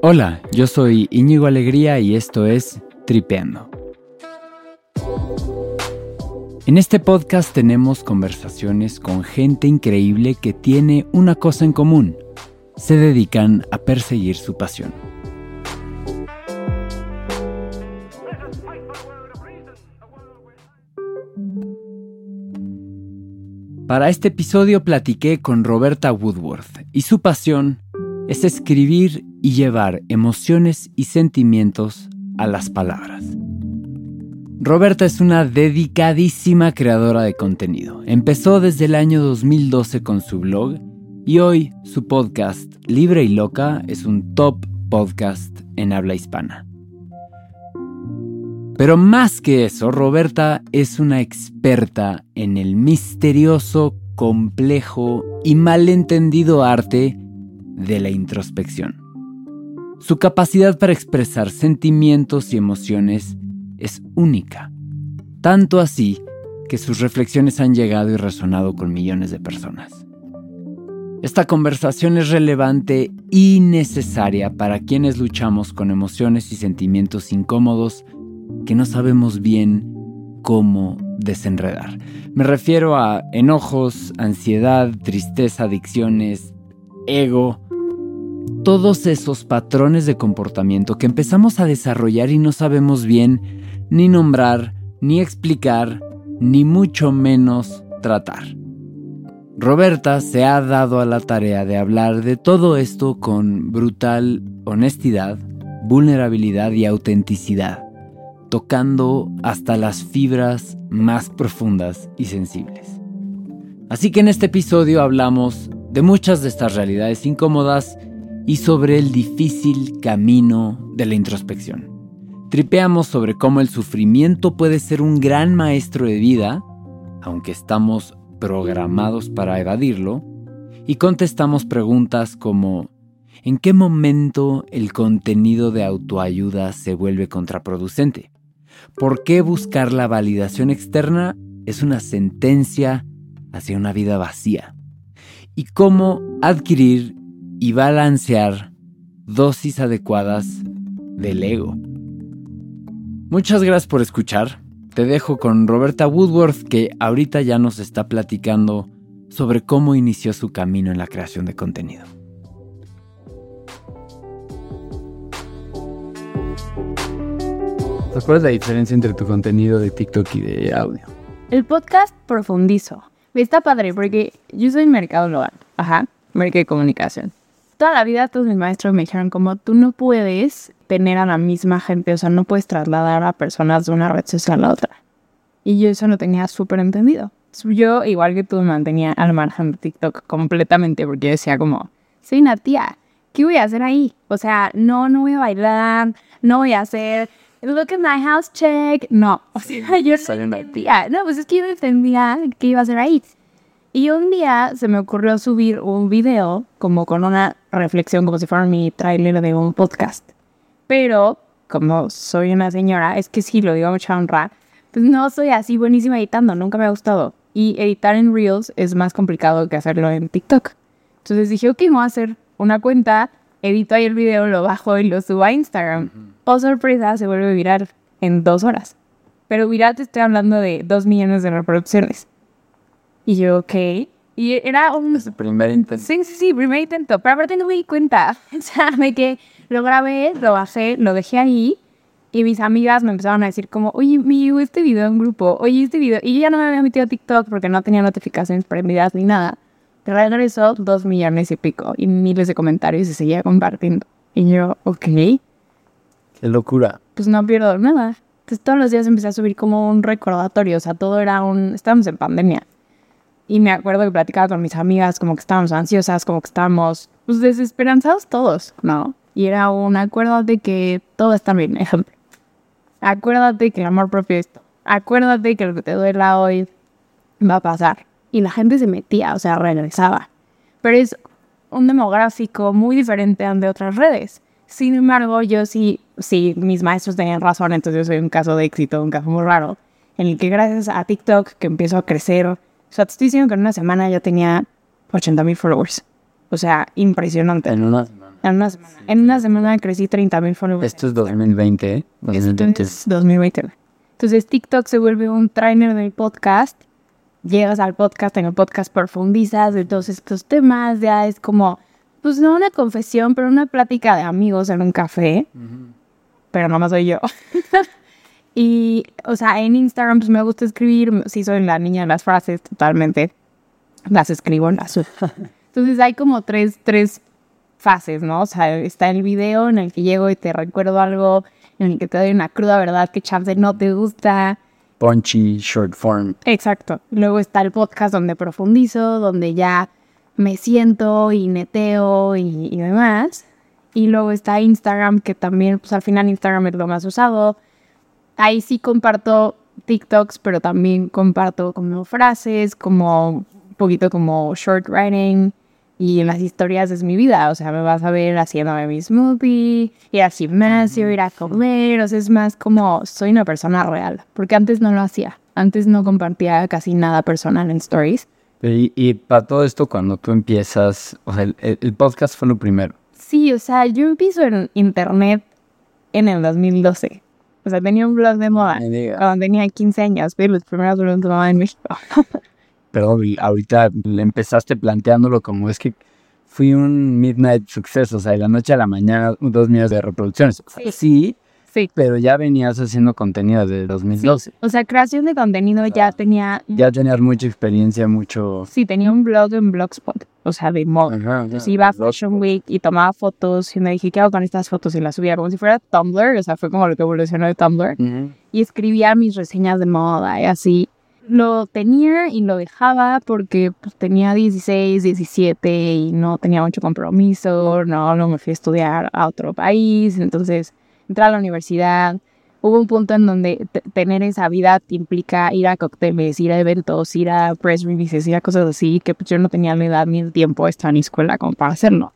Hola, yo soy Íñigo Alegría y esto es Tripeando. En este podcast tenemos conversaciones con gente increíble que tiene una cosa en común. Se dedican a perseguir su pasión. Para este episodio platiqué con Roberta Woodworth y su pasión es escribir y llevar emociones y sentimientos a las palabras. Roberta es una dedicadísima creadora de contenido. Empezó desde el año 2012 con su blog y hoy su podcast Libre y Loca es un top podcast en habla hispana. Pero más que eso, Roberta es una experta en el misterioso, complejo y malentendido arte de la introspección. Su capacidad para expresar sentimientos y emociones es única, tanto así que sus reflexiones han llegado y resonado con millones de personas. Esta conversación es relevante y necesaria para quienes luchamos con emociones y sentimientos incómodos que no sabemos bien cómo desenredar. Me refiero a enojos, ansiedad, tristeza, adicciones, ego, todos esos patrones de comportamiento que empezamos a desarrollar y no sabemos bien ni nombrar, ni explicar, ni mucho menos tratar. Roberta se ha dado a la tarea de hablar de todo esto con brutal honestidad, vulnerabilidad y autenticidad, tocando hasta las fibras más profundas y sensibles. Así que en este episodio hablamos de muchas de estas realidades incómodas y sobre el difícil camino de la introspección. Tripeamos sobre cómo el sufrimiento puede ser un gran maestro de vida, aunque estamos programados para evadirlo, y contestamos preguntas como ¿en qué momento el contenido de autoayuda se vuelve contraproducente? ¿Por qué buscar la validación externa es una sentencia hacia una vida vacía? ¿Y cómo adquirir y balancear dosis adecuadas del ego. Muchas gracias por escuchar. Te dejo con Roberta Woodworth que ahorita ya nos está platicando sobre cómo inició su camino en la creación de contenido. ¿Cuál es la diferencia entre tu contenido de TikTok y de audio? El podcast profundizo. Está padre porque yo soy mercadóloga, ajá, mercado de comunicación toda la vida todos mis maestros me dijeron como tú no puedes tener a la misma gente, o sea, no puedes trasladar a personas de una red social a otra. Y yo eso no tenía súper entendido. Yo, igual que tú, me mantenía al margen de TikTok completamente porque yo decía como, soy una tía, ¿qué voy a hacer ahí? O sea, no, no voy a bailar, no voy a hacer, look at my house check, no. O sea, yo soy una tía. No, pues es que yo no entendía qué iba a hacer ahí. Y un día se me ocurrió subir un video como con una reflexión, como si fuera mi trailer de un podcast. Pero como soy una señora, es que sí, lo digo mucha honra, pues no soy así buenísima editando, nunca me ha gustado. Y editar en Reels es más complicado que hacerlo en TikTok. Entonces dije, ok, voy a hacer una cuenta, edito ahí el video, lo bajo y lo subo a Instagram. Oh, sorpresa, se vuelve viral en dos horas. Pero viral te estoy hablando de dos millones de reproducciones. Y yo, ok. Y era un... Es el primer intento. Sí, sí, sí, primer intento. Pero aparte no me di cuenta. O sea, me que lo grabé, lo bajé, lo dejé ahí. Y mis amigas me empezaron a decir como, oye, me llegó este video en grupo, oye, este video. Y yo ya no me había metido a TikTok porque no tenía notificaciones prendidas ni nada. Regresó dos millones y pico y miles de comentarios y seguía compartiendo. Y yo, ok. Qué locura. Pues no pierdo nada. Entonces todos los días empecé a subir como un recordatorio. O sea, todo era un... Estábamos en pandemia. Y me acuerdo que platicaba con mis amigas como que estábamos ansiosas, como que estábamos pues, desesperanzados todos, ¿no? Y era un acuérdate que todo está bien, ejemplo. Acuérdate que el amor propio es esto. Acuérdate que lo que te duela hoy va a pasar. Y la gente se metía, o sea, regresaba. Pero es un demográfico muy diferente al de otras redes. Sin embargo, yo sí, sí, mis maestros tenían razón, entonces yo soy un caso de éxito, un caso muy raro en el que gracias a TikTok que empiezo a crecer, o sea, te estoy diciendo que en una semana ya tenía 80 mil followers. O sea, impresionante. En una semana. En una semana. En una semana crecí 30 mil followers. Esto es 2020, ¿eh? 2020. Esto es 2020. Entonces TikTok se vuelve un trainer del podcast. Llegas al podcast, en el podcast profundizas de todos estos temas. Ya es como, pues no una confesión, pero una plática de amigos en un café. Pero no más soy yo. y, o sea, en Instagram pues me gusta escribir. Sí, soy la niña de las frases, totalmente. Las escribo, las. Entonces hay como tres, tres fases, ¿no? O sea, está el video en el que llego y te recuerdo algo, en el que te doy una cruda verdad que chance no te gusta. Punchy, short form. Exacto. Luego está el podcast donde profundizo, donde ya me siento y neteo y, y demás. Y luego está Instagram, que también, pues al final Instagram es lo más usado. Ahí sí comparto TikToks, pero también comparto como frases, como un poquito como short writing. Y en las historias es mi vida, o sea, me vas a ver haciéndome mi smoothie, ir al gimnasio, ir a comer, o sea, es más como soy una persona real, porque antes no lo hacía, antes no compartía casi nada personal en stories. Y, y para todo esto, cuando tú empiezas, o sea, el, el podcast fue lo primero. Sí, o sea, yo empiezo en internet en el 2012. O sea, tenía un blog de moda cuando tenía 15 años, pero los primeros blogs de moda en México. Pero ahorita le empezaste planteándolo como es que fui un midnight success, o sea, de la noche a la mañana, dos millones de reproducciones. O sea, Sí. sí, Sí. pero ya venías haciendo contenido desde 2012. O sea, creación de contenido ya tenía, Ya tenías mucha experiencia, mucho... sí, tenía un blog en Blogspot, o sea, de moda. Ajá, Entonces iba a Fashion Week y tomaba fotos y me dije, ¿qué hago con estas fotos? Y las subía como si fuera Tumblr, o sea, fue como lo que evolucionó de Tumblr. Ujú. Y escribía mis reseñas de moda y así. Lo tenía y lo dejaba porque pues, tenía 16, 17 y no tenía mucho compromiso, no, no me fui a estudiar a otro país, entonces entré a la universidad. Hubo un punto en donde te- tener esa vida te implica ir a cócteles, ir a eventos, ir a press releases, ir a cosas así, que pues, yo no tenía la edad ni el tiempo estar en escuela como para hacerlo.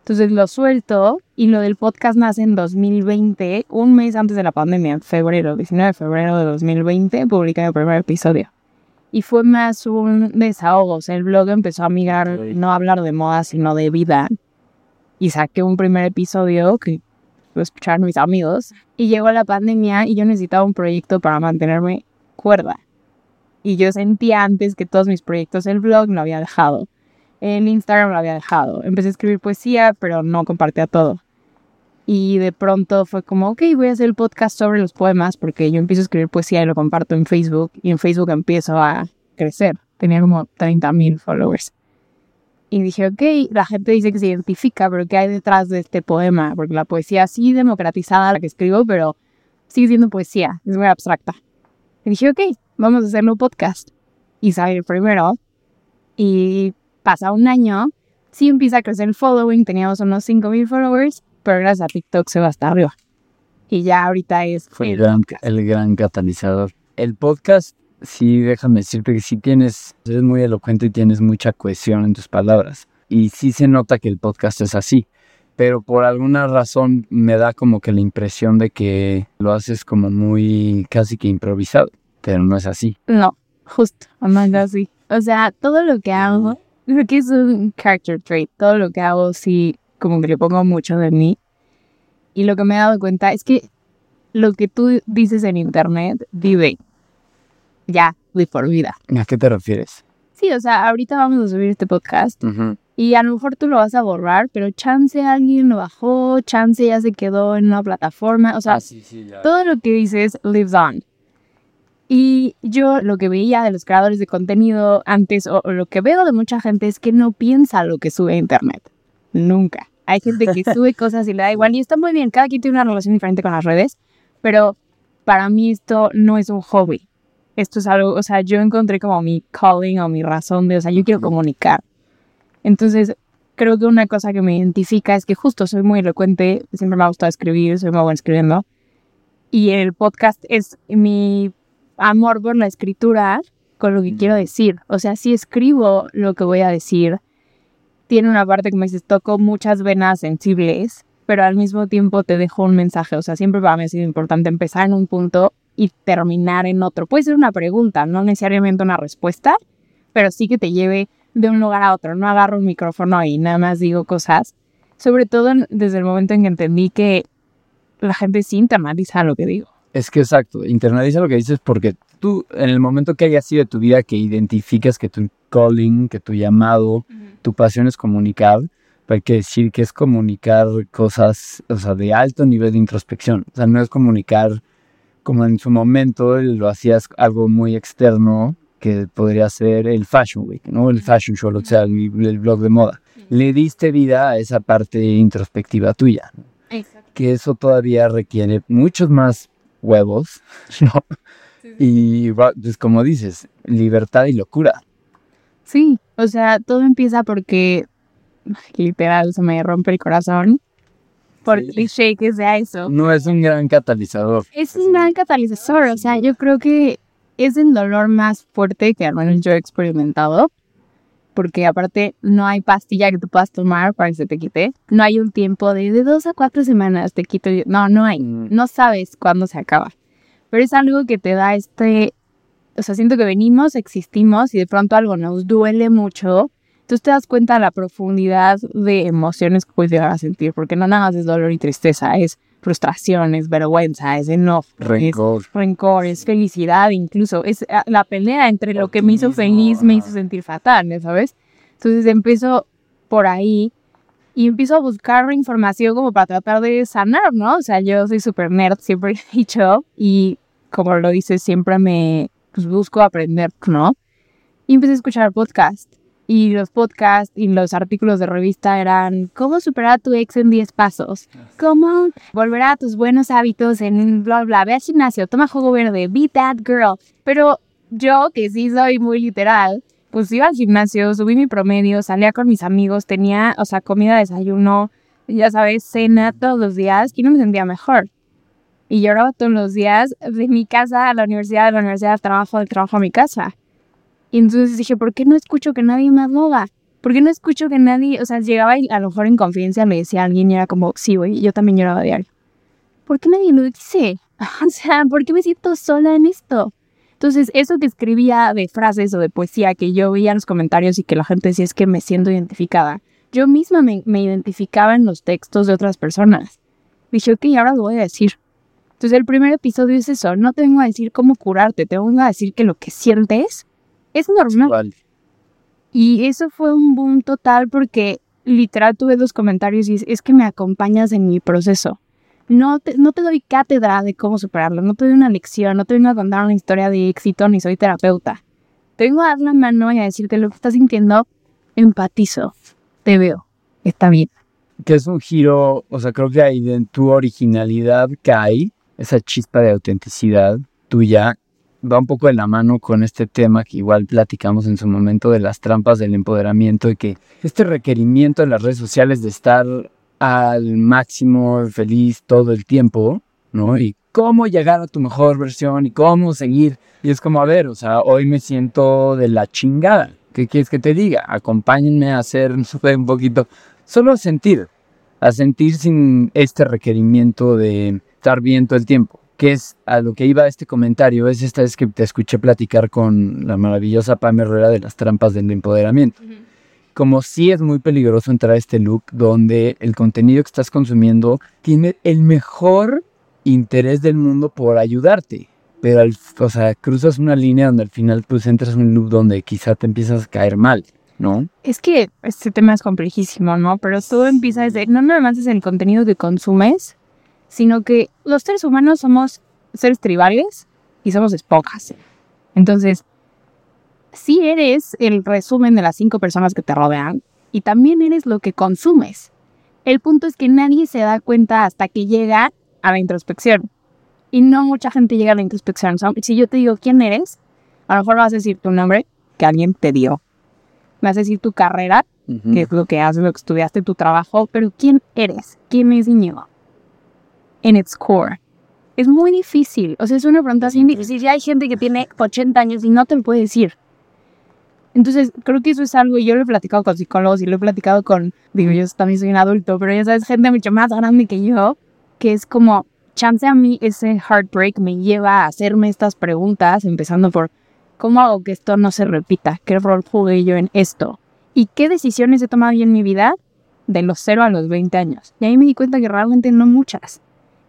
Entonces lo suelto y lo del podcast nace en 2020, un mes antes de la pandemia, en febrero, 19 de febrero de 2020, publiqué el primer episodio. Y fue más un desahogo, o sea, el blog empezó a mirar, Ok. no a hablar de moda, sino de vida. Y saqué un primer episodio que lo escucharon mis amigos. Y llegó la pandemia y yo necesitaba un proyecto para mantenerme cuerda. Y yo sentía antes que todos mis proyectos, el blog lo había dejado. El Instagram lo había dejado. Empecé a escribir poesía, pero no compartía todo. Y de pronto fue como, ok, voy a hacer el podcast sobre los poemas porque yo empiezo a escribir poesía y lo comparto en Facebook. Y en Facebook empiezo a crecer. Tenía como 30 mil followers. Y dije, ok, la gente dice que se identifica, pero ¿qué hay detrás de este poema? Porque la poesía sí democratizada, la que escribo, pero sigue siendo poesía, es muy abstracta. Y dije, ok, vamos a hacerlo podcast. Y sale el primero. Y pasa un año, sí empieza a crecer el following, teníamos unos 5000 followers, pero gracias a TikTok se va hasta arriba. Y ya ahorita es Fue el gran, el gran catalizador. El podcast, sí, déjame decirte que sí tienes, eres muy elocuente y tienes mucha cohesión en tus palabras. Y sí se nota que el podcast es así. Pero por alguna razón me da como que la impresión de que lo haces como muy casi que improvisado. Pero no es así. No, justo, no es así. O sea, todo lo que hago, creo que es un character trait. Todo lo que hago, sí, como que le pongo mucho de mí. Y lo que me he dado cuenta es que lo que tú dices en internet, vive ya de por vida. ¿A qué te refieres? Sí, o sea, ahorita vamos a subir este podcast y a lo mejor tú lo vas a borrar, pero chance alguien lo bajó, chance ya se quedó en una plataforma. O sea, Ah, sí, sí, todo lo que dices lives on. Y yo lo que veía de los creadores de contenido antes, o, o lo que veo de mucha gente, es que no piensa lo que sube a internet. Nunca. Hay gente que sube cosas y le da igual. Y está muy bien, cada quien tiene una relación diferente con las redes, pero para mí esto no es un hobby. Esto es algo, o sea, yo encontré como mi calling o mi razón de, o sea, yo quiero comunicar. Entonces, creo que una cosa que me identifica es que justo soy muy elocuente, siempre me ha gustado escribir, soy muy buena escribiendo. Y el podcast es mi amor por la escritura con lo que quiero decir. O sea, si escribo lo que voy a decir, tiene una parte que me dices, toco muchas venas sensibles, pero al mismo tiempo te dejo un mensaje. O sea, siempre para mí ha sido importante empezar en un punto y terminar en otro. Puede ser una pregunta, no necesariamente una respuesta, pero sí que te lleve de un lugar a otro. No agarro un micrófono y nada más digo cosas. Sobre todo desde el momento en que entendí que la gente sí internaliza lo que digo. Es que exacto, internaliza lo que dices porque tú, en el momento que haya sido de tu vida que identificas que tu calling, que tu llamado, tu pasión es comunicar, hay que decir que es comunicar cosas, o sea, de alto nivel de introspección. O sea, no es comunicar como en su momento lo hacías algo muy externo, que podría ser el Fashion Week, ¿no? El Fashion Show, o sea, el, blog de moda. Le diste vida a esa parte introspectiva tuya. Exacto. Que eso todavía requiere muchos más huevos, ¿no? Y pues como dices, libertad y locura. Sí, o sea, todo empieza porque literal se me rompe el corazón por sí. cliché que sea eso. No es un gran catalizador. Es un gran catalizador, o sea, yo creo que es el dolor más fuerte que al menos yo he experimentado, porque aparte no hay pastilla que tú puedas tomar para que se te quite, no hay un tiempo de, de dos a cuatro semanas te quito, no, no hay, mm. no sabes cuándo se acaba, pero es algo que te da este, o sea, siento que venimos, existimos y de pronto algo nos duele mucho. Tú te das cuenta de la profundidad de emociones que puedes llegar a sentir, porque no nada más es dolor y tristeza, es frustración, es vergüenza, es enojo, rencor. es rencor, es felicidad, incluso es ah, la pelea entre lo que me hizo feliz, me hizo sentir fatal, ¿sabes? Entonces empiezo por ahí y empiezo a buscar información como para tratar de sanar, ¿no? O sea, yo soy súper nerd, siempre he dicho, y como lo dices, siempre me pues, busco aprender, ¿no? Y empecé a escuchar podcasts y los podcasts y los artículos de revista eran cómo superar a tu ex en 10 pasos, cómo volver a tus buenos hábitos en bla bla, ve al gimnasio, toma jugo verde, be that girl. Pero yo, que sí soy muy literal, pues iba al gimnasio, subí mi promedio, salía con mis amigos, tenía, o sea, comida, desayuno, ya sabes, cena todos los días y no me sentía mejor. Y lloraba todos los días de mi casa a la universidad, de la universidad al trabajo, del trabajo a mi casa. Y entonces dije, ¿por qué no escucho que nadie más lo haga? ¿Por qué no escucho que nadie, o sea, llegaba y a lo mejor en confianza me decía alguien y era como, sí, güey, yo también lloraba diario. ¿Por qué nadie lo dice? O sea, ¿por qué me siento sola en esto? Entonces, eso que escribía de frases o de poesía que yo veía en los comentarios y que la gente decía es que me siento identificada, yo misma me, me identificaba en los textos de otras personas. Dije, ok, ahora lo voy a decir. Entonces, el primer episodio es eso, no te vengo a decir cómo curarte, te vengo a decir que lo que sientes es normal. Y eso fue un boom total porque literal tuve dos comentarios y es, que me acompañas en mi proceso. No te, no te doy cátedra de cómo superarlo, no te doy una lección, no te vengo a contar una historia de éxito ni soy terapeuta. Te vengo a dar la mano y a decirte lo que estás sintiendo, empatizo, te veo, está bien. Que es un giro, o sea, creo que ahí en tu originalidad cae esa chispa de autenticidad tuya va un poco de la mano con este tema que igual platicamos en su momento de las trampas del empoderamiento y que este requerimiento en las redes sociales de estar al máximo feliz todo el tiempo, ¿no? Y cómo llegar a tu mejor versión y cómo seguir. Y es como, a ver, o sea, hoy me siento de la chingada. ¿Qué quieres que te diga? Acompáñenme a hacer un poquito, solo a sentir, a sentir sin este requerimiento de estar bien todo el tiempo que es a lo que iba este comentario, es esta vez que te escuché platicar con la maravillosa Pam Herrera de las trampas del empoderamiento. Como sí es muy peligroso entrar a este look donde el contenido que estás consumiendo tiene el mejor interés del mundo por ayudarte. Pero, al, o sea, cruzas una línea donde al final pues entras en un loop donde quizá te empiezas a caer mal. ¿no? Es que este tema es complejísimo, ¿no? Pero todo empieza desde, no nada más es el contenido que consumes, sino que los seres humanos somos seres tribales y somos esponjas. Entonces, sí eres el resumen de las cinco personas que te rodean y también eres lo que consumes. El punto es que nadie se da cuenta hasta que llega a la introspección. Y no mucha gente llega a la introspección. Si yo te digo quién eres, a lo mejor vas a decir tu nombre que alguien te dio. Vas a decir tu carrera, que es lo que haces, lo que estudiaste, tu trabajo, pero ¿quién eres? ¿Quién es Íñigo? En its core. Es muy difícil, o sea, es una pregunta así difícil. Ya hay gente que tiene 80 años y no te lo puede decir. Entonces, creo que eso es algo, y yo lo he platicado con psicólogos y lo he platicado con, digo, yo también soy un adulto, pero ya sabes, gente mucho más grande que yo, que es como, chance a mí ese heartbreak me lleva a hacerme estas preguntas, empezando por cómo hago que esto no se repita, qué rol jugué yo en esto y qué decisiones he tomado yo en mi vida de los 0 a los 20 años. Y ahí me di cuenta que realmente no muchas.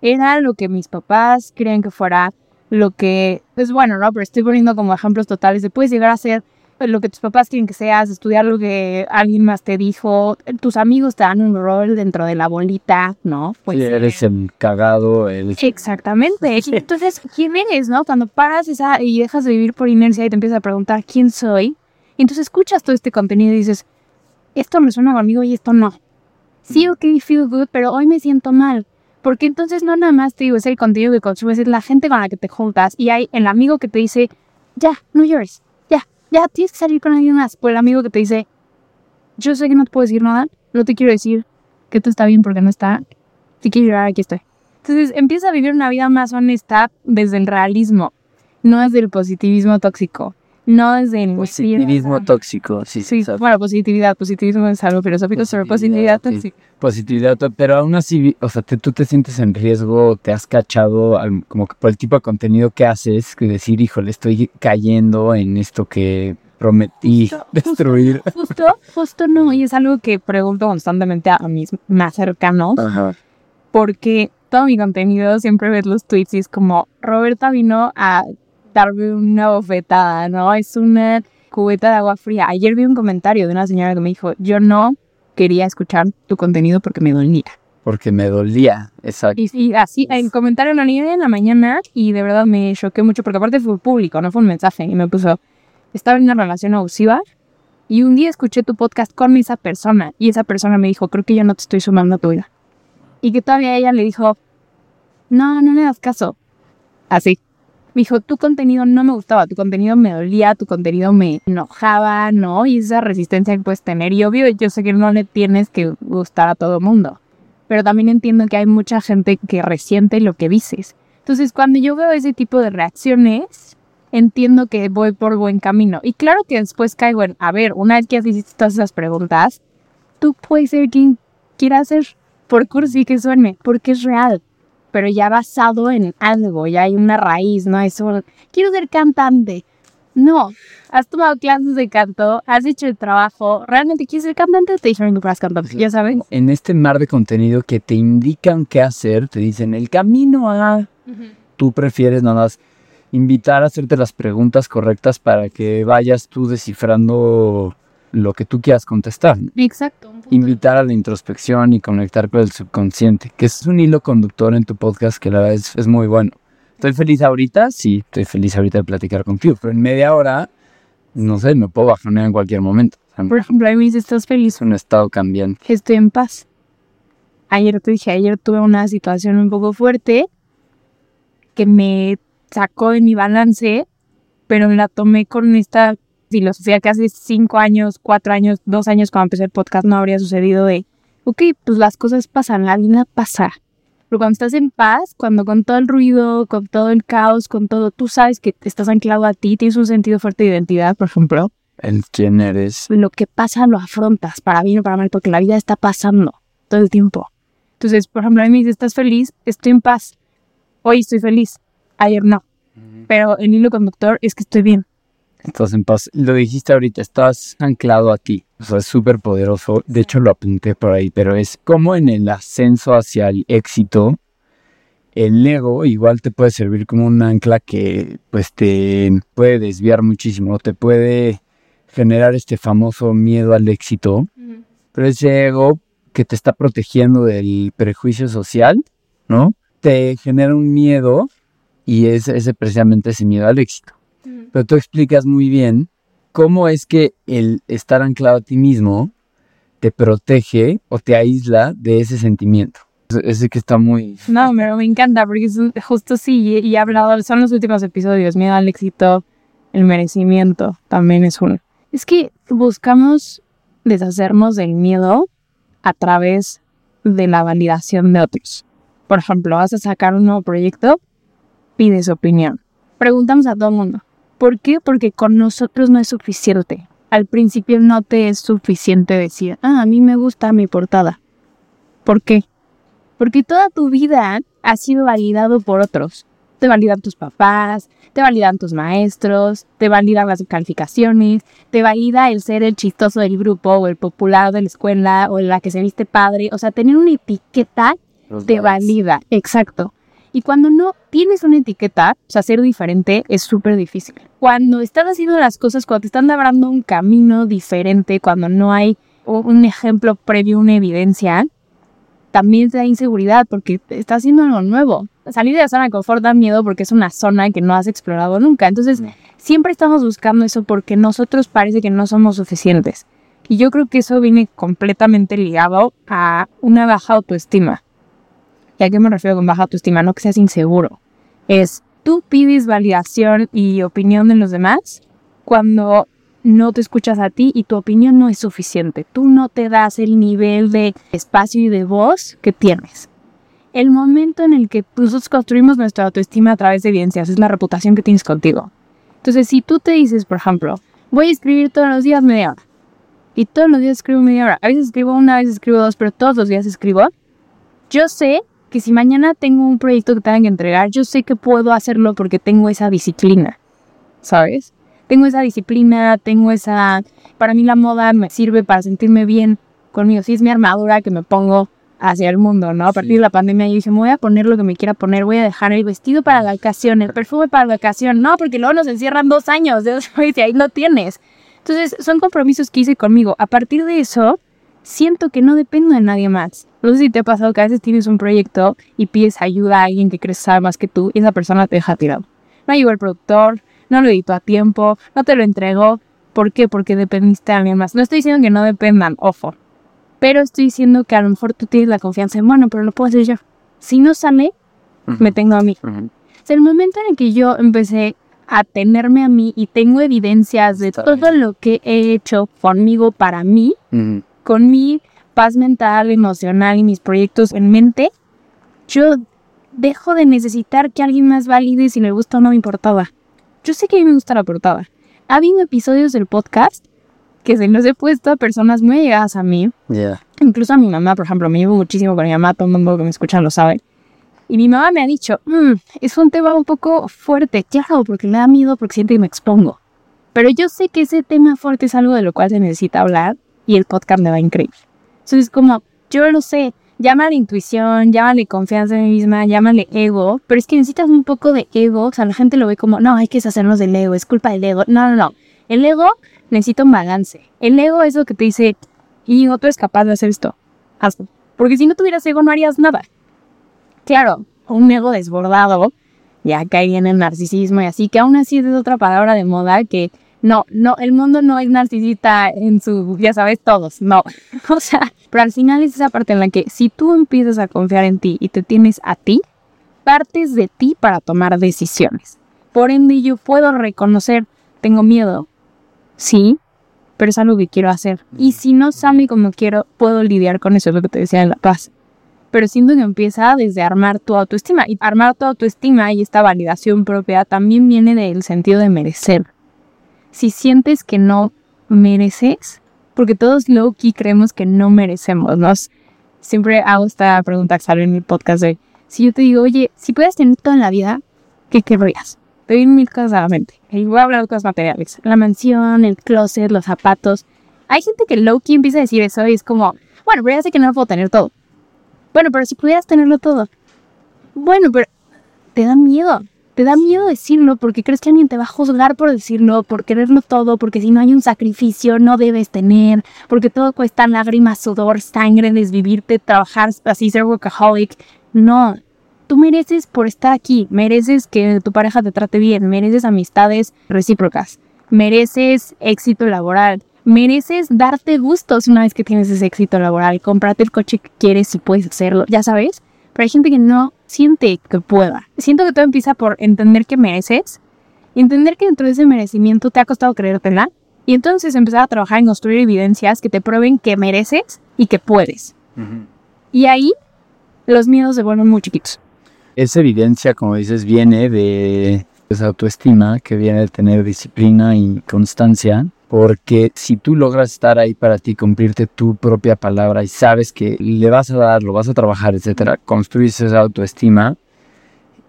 Era lo que mis papás querían que fuera, lo que es bueno, ¿no? Pero estoy poniendo como ejemplos totales de puedes llegar a ser lo que tus papás quieren que seas, estudiar lo que alguien más te dijo, tus amigos te dan un rol dentro de la bolita, ¿no? Pues sí, eres el cagado. Exactamente. Entonces, ¿quién eres, no? Cuando paras esa y dejas de vivir por inercia y te empiezas a preguntar quién soy, entonces escuchas todo este contenido y dices, esto me suena conmigo y esto no. Sí, ok, feel good, pero hoy me siento mal. Porque entonces no nada más te digo, es el contenido que consumes, es la gente con la que te juntas y hay el amigo que te dice, ya, no llores, ya, ya, tienes que salir con alguien más. O el amigo que te dice, yo sé que no te puedo decir nada, no te quiero decir que esto está bien porque no está. Si quieres llorar, aquí estoy. Entonces empieza a vivir una vida más honesta desde el realismo, no desde el positivismo tóxico no desde el positivismo tóxico, sí, sí. Bueno, positividad, positivismo es algo filosófico sobre positividad tóxica. Positividad, pero aún así, o sea, tú te sientes en riesgo, te has cachado como que por el tipo de contenido que haces, que decir, híjole, estoy cayendo en esto que prometí destruir. Justo, justo, no, y es algo que pregunto constantemente a mis más cercanos, Ajá. porque todo mi contenido siempre ves los tweets y es como, Roberta vino a darme una bofetada, ¿no? Es una cubeta de agua fría. Ayer vi un comentario de una señora que me dijo, yo no quería escuchar tu contenido porque me dolía. Porque me dolía, exacto. Y, así, en comentario lo leí en la mañana y de verdad me choqué mucho porque aparte fue público, no fue un mensaje. Y me puso, estaba en una relación abusiva y un día escuché tu podcast con esa persona y esa persona me dijo, creo que yo no te estoy sumando a tu vida. Y que todavía ella le dijo, no, no le das caso. Así me dijo, tu contenido no me gustaba, tu contenido me dolía, tu contenido me enojaba, ¿no? Y esa resistencia que puedes tener. Y obvio, yo sé que no le tienes que gustar a todo mundo, pero también entiendo que hay mucha gente que resiente lo que dices. Entonces, cuando yo veo ese tipo de reacciones, entiendo que voy por buen camino. Y claro que después caigo en, a ver, una vez que has visto todas esas preguntas, tú puedes ser quien quieras ser, por cursi que suene, porque es real pero ya basado en algo, ya hay una raíz, ¿no? Eso, quiero ser cantante. No, has tomado clases de canto, has hecho el trabajo, ¿realmente quieres ser cantante? Te dijeron que fueras cantante, ya sabes. En este mar de contenido que te indican qué hacer, te dicen el camino a... Tú prefieres nada más invitar a hacerte las preguntas correctas para que vayas tú descifrando lo que tú quieras contestar. Exacto. Invitar a la introspección y conectar con el subconsciente, que es un hilo conductor en tu podcast que la verdad es, muy bueno. ¿Estoy feliz ahorita? Sí, estoy feliz ahorita de platicar contigo, pero en media hora, no sé, me puedo bajonear en cualquier momento. Por ejemplo, a mí ¿estás feliz? Es un estado cambiante. Estoy en paz. Ayer te dije, ayer tuve una situación un poco fuerte que me sacó de mi balance, pero la tomé con esta filosofía que hace cinco años, cuatro años, dos años cuando empecé el podcast no habría sucedido de, ok, pues las cosas pasan, la vida pasa. Pero cuando estás en paz, cuando con todo el ruido, con todo el caos, con todo, tú sabes que estás anclado a ti, tienes un sentido fuerte de identidad, por ejemplo. El quién eres. Lo que pasa lo afrontas, para bien o para mal, porque la vida está pasando todo el tiempo. Entonces, por ejemplo, a mí me dice, ¿estás feliz? Estoy en paz. Hoy estoy feliz. Ayer no. Pero el hilo conductor es que estoy bien. Estás en paz. Lo dijiste ahorita, estás anclado a ti. O sea, es súper poderoso. De hecho, lo apunté por ahí, pero es como en el ascenso hacia el éxito, el ego igual te puede servir como un ancla que pues te puede desviar muchísimo, te puede generar este famoso miedo al éxito, pero ese ego que te está protegiendo del prejuicio social, ¿no? Te genera un miedo y es ese precisamente ese miedo al éxito. Pero tú explicas muy bien cómo es que el estar anclado a ti mismo te protege o te aísla de ese sentimiento. Ese que está muy... No, pero me encanta porque es justo sí, y he hablado, son los últimos episodios, miedo al éxito, el merecimiento, también es uno. Es que buscamos deshacernos del miedo a través de la validación de otros. Por ejemplo, vas a sacar un nuevo proyecto, pides opinión. Preguntamos a todo el mundo, ¿Por qué? Porque con nosotros no es suficiente. Al principio no te es suficiente decir, ah, a mí me gusta mi portada. ¿Por qué? Porque toda tu vida has sido validado por otros. Te validan tus papás, te validan tus maestros, te validan las calificaciones, te valida el ser el chistoso del grupo o el popular de la escuela o la que se viste padre. O sea, tener una etiqueta te valida. Exacto. Y cuando no tienes una etiqueta, o sea, ser diferente es súper difícil. Cuando estás haciendo las cosas, cuando te están labrando un camino diferente, cuando no hay un ejemplo previo, una evidencia, también te da inseguridad porque estás haciendo algo nuevo. Salir de la zona de confort da miedo porque es una zona que no has explorado nunca. Entonces, siempre estamos buscando eso porque nosotros parece que no somos suficientes. Y yo creo que eso viene completamente ligado a una baja autoestima. ¿Y a qué me refiero con baja autoestima? No que seas inseguro. Es, tú pides validación y opinión de los demás cuando no te escuchas a ti y tu opinión no es suficiente. Tú no te das el nivel de espacio y de voz que tienes. El momento en el que nosotros construimos nuestra autoestima a través de evidencias es la reputación que tienes contigo. Entonces, si tú te dices, por ejemplo, voy a escribir todos los días media hora, y todos los días escribo media hora, a veces escribo una, a veces escribo dos, pero todos los días escribo, yo sé que si mañana tengo un proyecto que tenga que entregar, yo sé que puedo hacerlo porque tengo esa disciplina, ¿sabes? Tengo esa disciplina, tengo esa... Para mí la moda me sirve para sentirme bien conmigo. Sí es mi armadura que me pongo hacia el mundo, ¿no? A partir de la pandemia yo dije, me voy a poner lo que me quiera poner, voy a dejar el vestido para la ocasión, el perfume para la ocasión. No, porque luego nos encierran dos años, y ahí lo tienes. Entonces, son compromisos que hice conmigo. A partir de eso, siento que no dependo de nadie más. No sé si te ha pasado que a veces tienes un proyecto y pides ayuda a alguien que crees sabe más que tú y esa persona te deja tirado. No llegó el productor, no lo editó a tiempo, no te lo entregó. ¿Por qué? Porque dependiste de alguien más. No estoy diciendo que no dependan, ojo. Pero estoy diciendo que a lo mejor tú tienes la confianza en, bueno, pero lo puedo hacer yo. Si no sale, me tengo a mí. el momento en el que yo empecé a tenerme a mí y tengo evidencias de todo lo que he hecho conmigo para mí, con mi paz mental, emocional y mis proyectos en mente, yo dejo de necesitar que alguien más valide si le gusta o no me importaba. Yo sé que a mí me gusta la portada. Ha habido episodios del podcast que se los he puesto a personas muy llegadas a mí. Incluso a mi mamá, por ejemplo, me llevo muchísimo con mi mamá, todo el mundo que me escucha lo sabe. Y mi mamá me ha dicho, mm, es un tema un poco fuerte, claro, porque le da miedo porque siente que me expongo. Pero yo sé que ese tema fuerte es algo de lo cual se necesita hablar y el podcast me va increíble. Entonces, como yo lo sé, llámale intuición, llámale confianza en mí misma, llámale ego, pero es que necesitas un poco de ego, o sea, la gente lo ve como, no, hay que deshacernos del ego, es culpa del ego. No, no, no. El ego necesita un balance. El ego es lo que te dice, y tú eres capaz de hacer esto, hazlo. Porque si no tuvieras ego no harías nada. Claro, un ego desbordado ya caería en el narcisismo y así, que aún así es otra palabra de moda que no, no, el mundo no es narcisista en su, ya sabes, todos, no. O sea, pero al final es esa parte en la que si tú empiezas a confiar en ti y te tienes a ti, partes de ti para tomar decisiones. Por ende, yo puedo reconocer, tengo miedo, sí, pero es algo que quiero hacer. Y si no sale como quiero, puedo lidiar con eso, es lo que te decía en La Paz. Pero siento que empieza desde armar tu autoestima. Y armar tu autoestima y esta validación propia también viene del sentido de merecer si sientes que no mereces, porque todos low-key creemos que no merecemos, ¿no? Siempre hago esta pregunta que sale en mi podcast de, si yo te digo, oye, si puedes tener todo en la vida, ¿qué querrías? Te vienen mil cosas a la mente. Y voy a hablar de cosas materiales. La mansión, el closet, los zapatos. Hay gente que low-key empieza a decir eso y es como, bueno, pero ya sé que no puedo tener todo. Bueno, pero si pudieras tenerlo todo. Bueno, pero te da miedo te da miedo decirlo porque crees que alguien te va a juzgar por decirlo, por quererlo todo, porque si no hay un sacrificio no debes tener, porque todo cuesta lágrimas, sudor, sangre, desvivirte, trabajar así, ser workaholic. No, tú mereces por estar aquí, mereces que tu pareja te trate bien, mereces amistades recíprocas, mereces éxito laboral, mereces darte gustos una vez que tienes ese éxito laboral, comprarte el coche que quieres y puedes hacerlo, ya sabes. Pero hay gente que no siente que pueda. Siento que todo empieza por entender que mereces y entender que dentro de ese merecimiento te ha costado creértela y entonces empezar a trabajar en construir evidencias que te prueben que mereces y que puedes. Y ahí los miedos se vuelven muy chiquitos. Esa evidencia, como dices, viene de esa autoestima que viene de tener disciplina y constancia Porque si tú logras estar ahí para ti, cumplirte tu propia palabra y sabes que le vas a dar, lo vas a trabajar, etcétera, construyes esa autoestima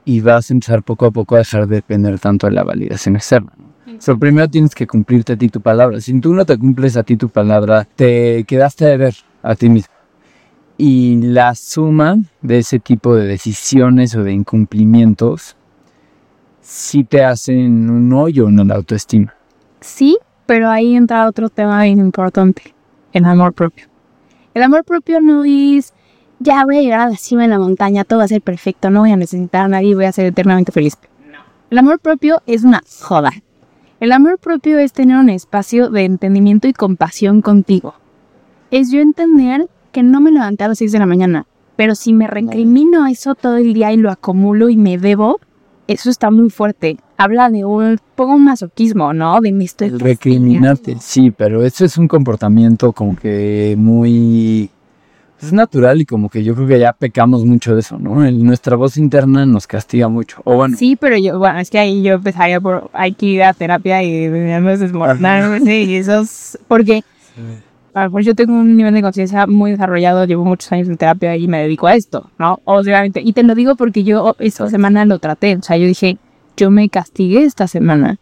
y vas a empezar poco a poco a dejar de depender tanto de la validación externa. ¿no? primero tienes que cumplirte a ti tu palabra. Si tú no te cumples a ti tu palabra, te quedaste de ver a ti mismo. Y la suma de ese tipo de decisiones o de incumplimientos sí te hacen un hoyo en la autoestima. Sí, pero ahí entra otro tema bien importante, el amor propio. El amor propio no es, ya voy a llegar a la cima de la montaña, todo va a ser perfecto, no voy a necesitar a nadie, voy a ser eternamente feliz. No. El amor propio es una joda. El amor propio es tener un espacio de entendimiento y compasión contigo. Es yo entender que no me levanté a las 6 de la mañana, pero si me recrimino eso todo el día y lo acumulo y me debo, eso está muy fuerte. Habla de un poco un masoquismo, ¿no? De mi estoy. Recriminarte, sí, pero eso es un comportamiento como que muy. Es natural y como que yo creo que ya pecamos mucho de eso, ¿no? Nuestra voz interna nos castiga mucho. O bueno. Sí, pero yo, bueno, es que ahí yo empezaría por. Hay que ir a terapia y me desmoronar, sí, y eso es. Porque. A lo yo tengo un nivel de conciencia muy desarrollado, llevo muchos años en terapia y me dedico a esto, ¿no? Obviamente. Y te lo digo porque yo esta semana lo traté. O sea, yo dije, yo me castigué esta semana.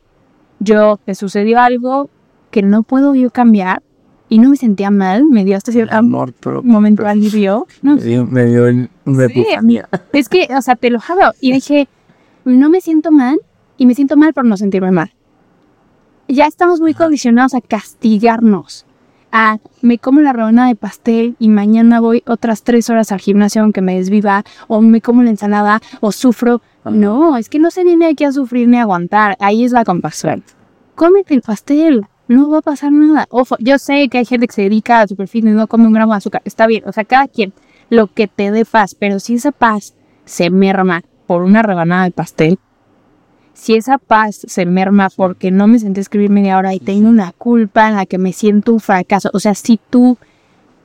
Yo, me sucedió algo que no puedo yo cambiar y no me sentía mal, me dio hasta cierto amor momento alivio. No, Me dio, me dio el- sí. Es que, o sea, te lo juro. Y dije, no me siento mal y me siento mal por no sentirme mal. Ya estamos muy condicionados a castigarnos. A me como la rebanada de pastel y mañana voy otras tres horas al gimnasio aunque me desviva, o me como la ensalada, o sufro. Ajá. No, es que no se viene aquí a sufrir ni a aguantar. Ahí es la compasión. Cómete el pastel, no va a pasar nada. Ojo, yo sé que hay gente que se dedica a super fitness, no come un gramo de azúcar. Está bien, o sea, cada quien lo que te dé paz, pero si esa paz se merma por una rebanada de pastel, si esa paz se merma porque no me senté a escribir media hora y tengo una culpa en la que me siento un fracaso, o sea, si tu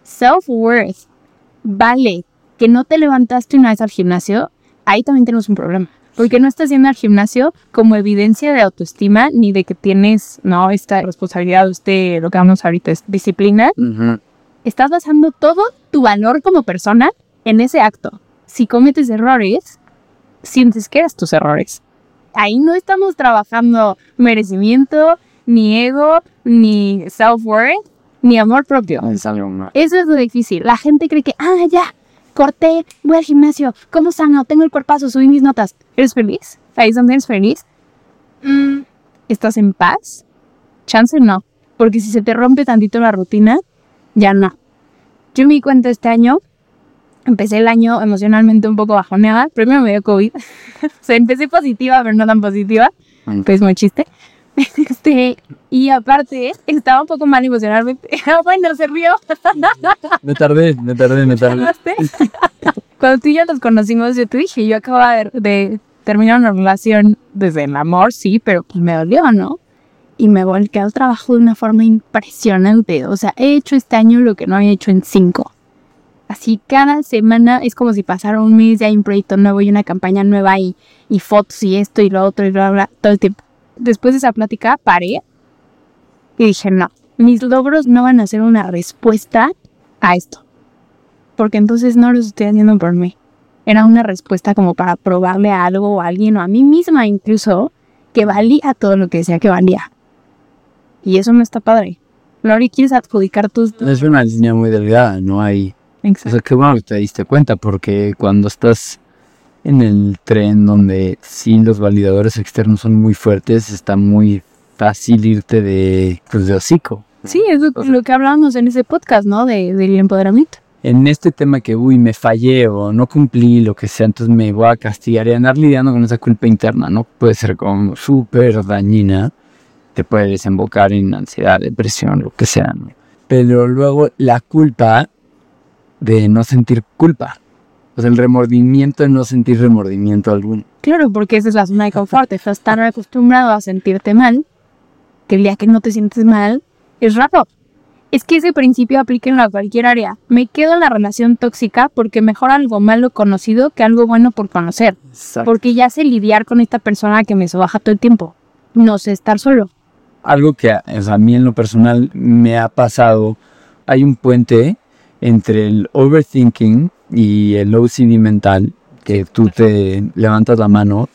self-worth vale que no te levantaste una vez al gimnasio, ahí también tenemos un problema. Porque no estás yendo al gimnasio como evidencia de autoestima ni de que tienes, no, esta responsabilidad, este, lo que hablamos ahorita es disciplina, estás basando todo tu valor como persona en ese acto. Si cometes errores, sientes que eres tus errores. Ahí no estamos trabajando merecimiento, ni ego, ni self-worth, ni amor propio. Eso es lo difícil. La gente cree que, ah, ya, corté, voy al gimnasio, como sano, tengo el cuerpazo, subí mis notas. ¿Eres feliz? Ahí es donde eres feliz. Mm, ¿Estás en paz? Chance no. Porque si se te rompe tantito la rutina, ya no. Yo me di cuenta este año, empecé el año emocionalmente un poco bajoneada. Primero me dio COVID. o sea, empecé positiva, pero no tan positiva. Mm. Pues muy chiste. Este, y aparte, estaba un poco mal emocionalmente. bueno, se rió. Me tardé, me tardé, me tardé. Cuando tú y yo nos conocimos, yo te dije, yo acababa de, de terminar una relación desde el amor, sí, pero pues me dolió, ¿no? Y me volqué al trabajo de una forma impresionante. O sea, he hecho este año lo que no había hecho en cinco. Así cada semana es como si pasara un mes, ya hay un proyecto nuevo y una campaña nueva y, y fotos y esto y lo otro y bla, bla, todo el tiempo. Después de esa plática paré y dije, no, mis logros no van a ser una respuesta a esto porque entonces no los estoy haciendo por mí. Era una respuesta como para probarle a algo o a alguien o a mí misma incluso que valía todo lo que decía que valía. Y eso no está padre. Lori, quieres adjudicar tus... Es una línea muy delgada, no hay... O Exacto. sea, qué bueno que te diste cuenta, porque cuando estás en el tren donde sí los validadores externos son muy fuertes, está muy fácil irte de, pues, de hocico. Sí, es lo, lo que hablábamos en ese podcast, ¿no? De, del empoderamiento. En este tema que, uy, me fallé o no cumplí, lo que sea, entonces me voy a castigar y andar lidiando con esa culpa interna, ¿no? Puede ser como súper dañina, te puede desembocar en ansiedad, depresión, lo que sea, ¿no? Pero luego la culpa de no sentir culpa. O sea, el remordimiento de no sentir remordimiento alguno. Claro, porque esa es la zona de confort. Estás tan acostumbrado a sentirte mal que el día que no te sientes mal es raro. Es que ese principio aplica en la cualquier área. Me quedo en la relación tóxica porque mejor algo malo conocido que algo bueno por conocer. Exacto. Porque ya sé lidiar con esta persona que me sobaja todo el tiempo. No sé estar solo. algo que o sea, a mí en lo personal me ha pasado, hay un puente entre el overthinking y el OCD mental, que tú te levantas la mano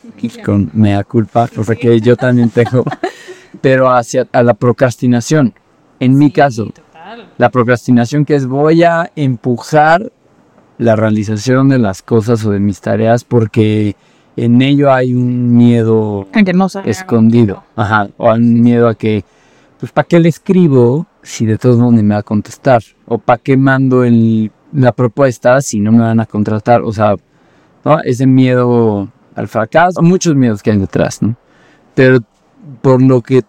con mea culpa, cosa que yo también tengo, pero hacia a la procrastinación. En mi caso, la procrastinación que es voy a empujar la realización de las cosas o de mis tareas porque en ello hay un miedo escondido. Ajá, o un miedo a que, pues, ¿para qué le escribo si de todos modos me va a contestar? ¿O para qué mando el, la propuesta si no me van a contratar? O sea, ¿no? ese miedo al fracaso, muchos miedos que hay detrás, ¿no? Pero por lo que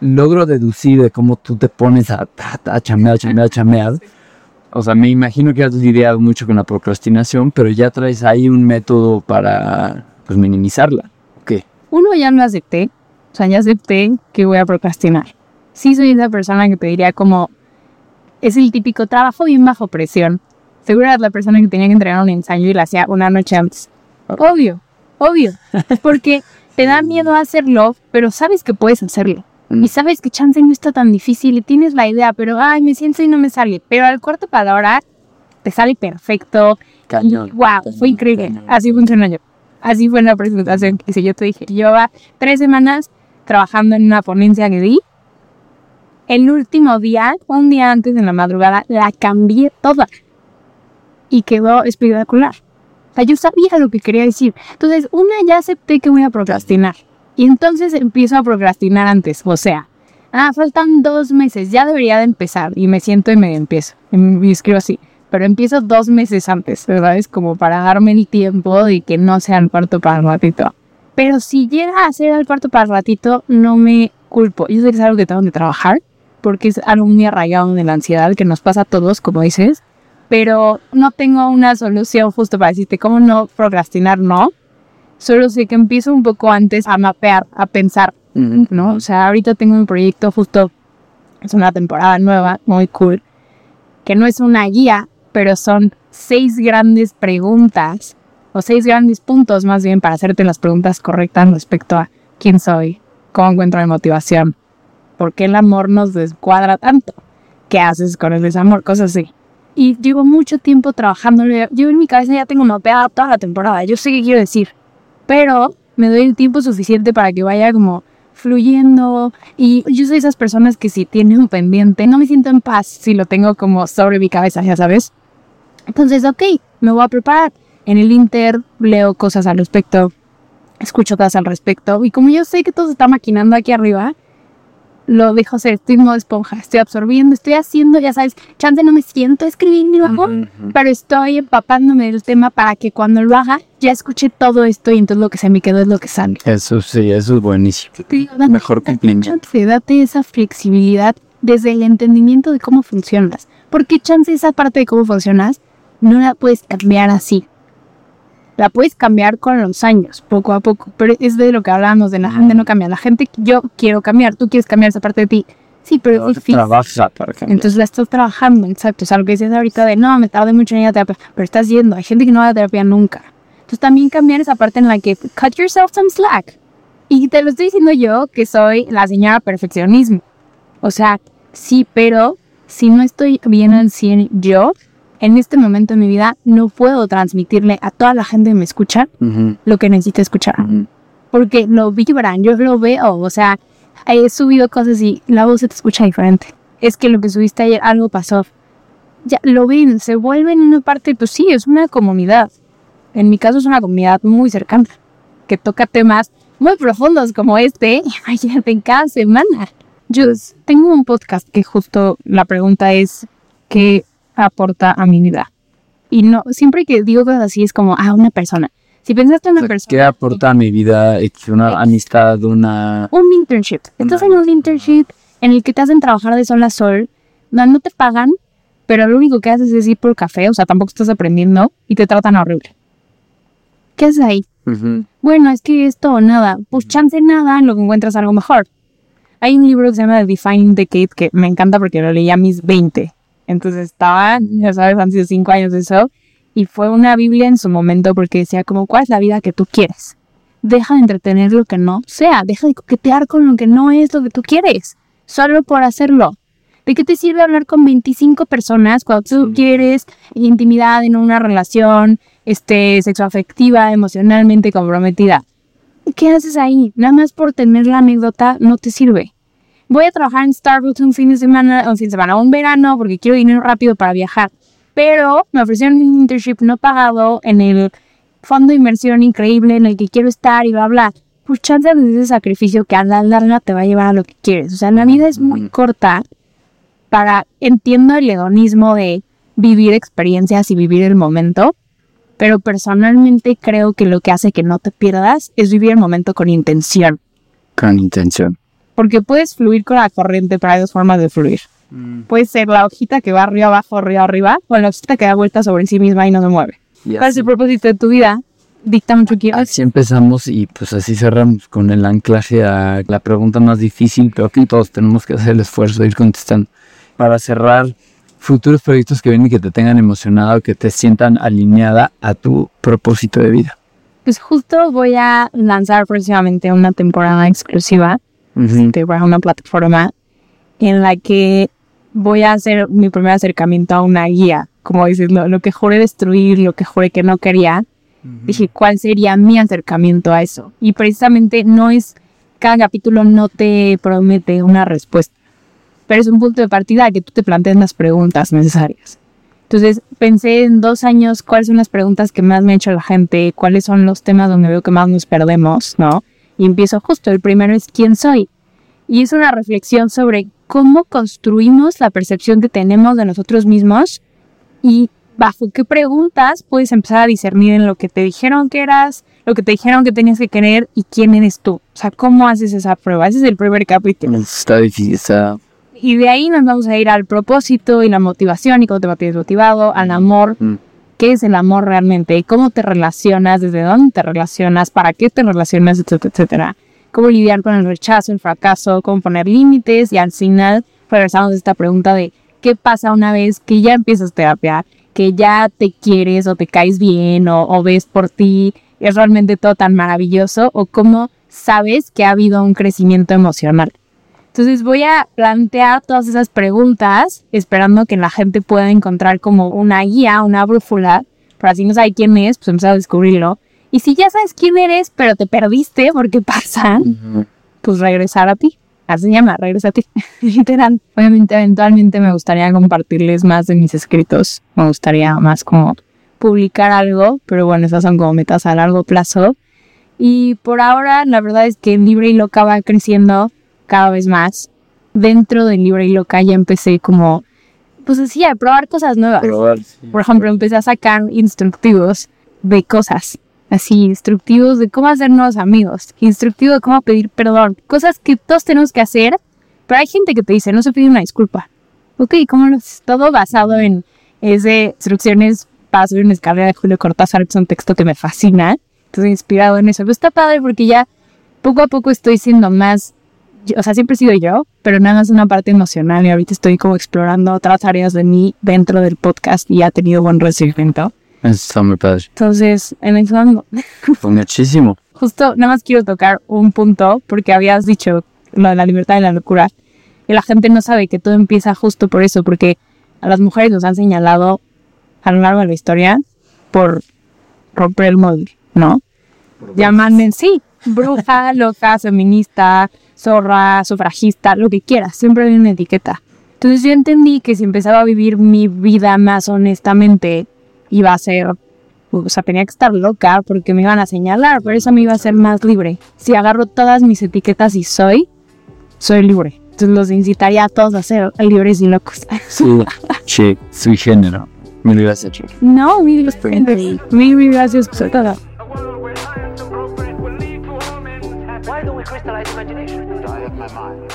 logro deducir de cómo tú te pones a, a chamear, chamear, chamear, o sea, me imagino que has lidiado mucho con la procrastinación, pero ya traes ahí un método para pues, minimizarla. ¿Qué? Uno, ya no acepté. O sea, ya acepté que voy a procrastinar. Sí soy esa persona que te diría como... Es el típico trabajo bien bajo presión. Seguro eras la persona que tenía que entregar un ensayo y lo hacía una noche antes. Obvio, obvio. Porque te da miedo hacerlo, pero sabes que puedes hacerlo. Mm. Y sabes que chance no está tan difícil y tienes la idea, pero ay, me siento y no me sale. Pero al cuarto para hora te sale perfecto. Cañón. wow, fue increíble. Así funcionó yo. Así fue la presentación que yo te dije. Llevaba tres semanas trabajando en una ponencia que di. El último día, un día antes de la madrugada, la cambié toda. Y quedó espectacular. O sea, yo sabía lo que quería decir. Entonces, una ya acepté que voy a procrastinar. Y entonces empiezo a procrastinar antes, o sea, ah, faltan dos meses, ya debería de empezar. Y me siento y me empiezo. Y escribo así, pero empiezo dos meses antes, ¿verdad? Es como para darme el tiempo de que no sea el cuarto para el ratito. Pero si llega a ser el cuarto para el ratito, no me culpo. Yo sé que es algo que tengo que trabajar, porque es algo muy arraigado de la ansiedad que nos pasa a todos, como dices. Pero no tengo una solución justo para decirte cómo no procrastinar, no Solo sé que empiezo un poco antes a mapear, a pensar, ¿no? O sea, ahorita tengo un proyecto justo, es una temporada nueva, muy cool, que no es una guía, pero son seis grandes preguntas, o seis grandes puntos más bien para hacerte las preguntas correctas respecto a quién soy, cómo encuentro mi motivación, por qué el amor nos descuadra tanto, qué haces con el desamor, cosas así. Y llevo mucho tiempo trabajando, yo en mi cabeza ya tengo mapeada toda la temporada, yo sé qué quiero decir, pero me doy el tiempo suficiente para que vaya como fluyendo y yo soy esas personas que si tienen un pendiente no me siento en paz si lo tengo como sobre mi cabeza, ya sabes. Entonces, ok, me voy a preparar. En el Inter leo cosas al respecto, escucho cosas al respecto y como yo sé que todo se está maquinando aquí arriba, lo dejo ser, estoy en modo esponja, estoy absorbiendo, estoy haciendo, ya sabes, chance no me siento a escribir ni bajo, pero estoy empapándome del tema para que cuando lo haga ya escuche todo esto y entonces lo que se me quedó es lo que sale. Eso sí, eso es buenísimo. Mejor cumplimiento. Chance, date esa flexibilidad desde el entendimiento de cómo funcionas, porque chance esa parte de cómo funcionas no la puedes cambiar así la puedes cambiar con los años, poco a poco, pero es de lo que hablamos, de la gente no cambia. La gente, yo quiero cambiar, tú quieres cambiar esa parte de ti. Sí, pero es difícil. Trabaja para cambiar. Entonces la estás trabajando, exacto. Es algo que dices ahorita de, no, me tardé mucho en ir a terapia, pero estás yendo. Hay gente que no va a terapia nunca. Entonces también cambiar esa parte en la que cut yourself some slack. Y te lo estoy diciendo yo, que soy la señora perfeccionismo. O sea, sí, pero si no estoy bien al 100 yo, en este momento de mi vida no puedo transmitirle a toda la gente que me escucha lo que necesita escuchar. Porque lo vibran, yo lo veo, o sea, he subido cosas y la voz se te escucha diferente. Es que lo que subiste ayer, algo pasó. Ya lo ven, se vuelven una parte, pues sí, es una comunidad. En mi caso es una comunidad muy cercana, que toca temas muy profundos como este, imagínate, cada semana. Yo tengo un podcast que justo la pregunta es, ¿qué aporta a mi vida. Y no, siempre que digo cosas así es como a una persona. Si pensaste en una persona. ¿Qué aporta a mi vida? Una amistad, una. Un internship. Estás en un internship en el que te hacen trabajar de sol a sol, no, no te pagan, pero lo único que haces es ir por café, o sea, tampoco estás aprendiendo y te tratan horrible. ¿Qué haces ahí? Bueno, es que esto o nada. Pues chance nada en lo que encuentras algo mejor. Hay un libro que se llama The Defining Decade que me encanta porque lo leí a mis 20 entonces estaba, ya sabes, han sido cinco años de eso. Y fue una Biblia en su momento porque decía como, ¿cuál es la vida que tú quieres? deja de entretener lo que no sea, deja de coquetear con lo que no es lo que tú quieres, solo por hacerlo. ¿De qué te sirve hablar con 25 personas cuando tú quieres intimidad en una relación este, sexoafectiva, emocionalmente comprometida? ¿Qué haces ahí? Nada más por tener la anécdota no te sirve. Voy a trabajar en Starbucks un fin de semana, un fin de semana, un verano, porque quiero dinero rápido para viajar. Pero me ofrecieron un internship no pagado en el fondo de inversión increíble en el que quiero estar y bla, bla. Pues chance de ese sacrificio que a la larga te va a llevar a lo que quieres. O sea, la vida es muy corta para, entiendo el hedonismo de vivir experiencias y vivir el momento, pero personalmente creo que lo que hace que no te pierdas es vivir el momento con intención. Con intención. Porque puedes fluir con la corriente, pero hay dos formas de fluir. Mm. Puede ser la hojita que va arriba abajo, arriba arriba, o la hojita que da vuelta sobre sí misma y no se mueve. ¿Cuál es el propósito de tu vida? Dicta mucho quién. así empezamos y pues así cerramos con el anclaje a la pregunta más difícil, pero que todos tenemos que hacer el esfuerzo de ir contestando. Para cerrar, futuros proyectos que vienen y que te tengan emocionado, que te sientan alineada a tu propósito de vida. Pues justo voy a lanzar próximamente una temporada exclusiva de para una plataforma en la que voy a hacer mi primer acercamiento a una guía, como dices, lo, lo que juré destruir, lo que juré que no quería. Dije, ¿cuál sería mi acercamiento a eso? Y precisamente no es, cada capítulo no te promete una respuesta, pero es un punto de partida que tú te plantees las preguntas necesarias. Entonces pensé en dos años cuáles son las preguntas que más me ha hecho la gente, cuáles son los temas donde veo que más nos perdemos, ¿no? Y empiezo justo, el primero es quién soy. Y es una reflexión sobre cómo construimos la percepción que tenemos de nosotros mismos y bajo qué preguntas puedes empezar a discernir en lo que te dijeron que eras, lo que te dijeron que tenías que querer y quién eres tú. O sea, ¿cómo haces esa prueba? Ese es el primer capítulo. Está difícil, está... Y de ahí nos vamos a ir al propósito y la motivación y cómo te mantienes motivado, al amor. Mm. ¿Qué es el amor realmente? ¿Cómo te relacionas? ¿Desde dónde te relacionas? ¿Para qué te relacionas? Etcétera, etcétera. ¿Cómo lidiar con el rechazo, el fracaso? ¿Cómo poner límites? Y al final regresamos a esta pregunta de ¿qué pasa una vez que ya empiezas terapia? Que ya te quieres o te caes bien o, o ves por ti. ¿Es realmente todo tan maravilloso? ¿O cómo sabes que ha habido un crecimiento emocional? Entonces voy a plantear todas esas preguntas esperando que la gente pueda encontrar como una guía, una brújula, para si no sabe quién es, pues empezar a descubrirlo. Y si ya sabes quién eres, pero te perdiste porque pasa, pues regresar a ti. Así se llama, regresa a ti. Literal. Obviamente, eventualmente me gustaría compartirles más de mis escritos. Me gustaría más como publicar algo, pero bueno, esas son como metas a largo plazo. Y por ahora, la verdad es que Libre y Loca va creciendo cada vez más. Dentro de Libre y Loca ya empecé como, pues así, a probar cosas nuevas. Por ejemplo, empecé a sacar instructivos de cosas. Así, instructivos de cómo hacernos amigos. Instructivo de cómo pedir perdón. Cosas que todos tenemos que hacer. Pero hay gente que te dice, no se pide una disculpa. Ok, ¿cómo lo? Todo basado en ese instrucciones subir una escalera de Julio Cortázar, que es un texto que me fascina. Entonces, inspirado en eso. Pero está padre porque ya poco a poco estoy siendo más o sea, siempre he sido yo, pero nada más una parte emocional y ahorita estoy como explorando otras áreas de mí dentro del podcast y ha tenido buen recibimiento. Está muy padre. Entonces, en eso ando. Fue muchísimo. Justo, nada más quiero tocar un punto porque habías dicho lo de la libertad y la locura y la gente no sabe que todo empieza justo por eso, porque a las mujeres nos han señalado a lo largo de la historia por romper el molde, ¿no? Llamarme, sí, bruja, loca, feminista, zorra, sufragista, lo que quieras, siempre hay una etiqueta. Entonces yo entendí que si empezaba a vivir mi vida más honestamente, iba a ser, o sea, tenía que estar loca porque me iban a señalar, pero eso me iba a hacer más libre. Si agarro todas mis etiquetas y soy, soy libre. Entonces los incitaría a todos a ser libres y locos. Sí, sí, su género. Mil gracias. no, mil gracias. Mil, mil gracias por todo. My mind.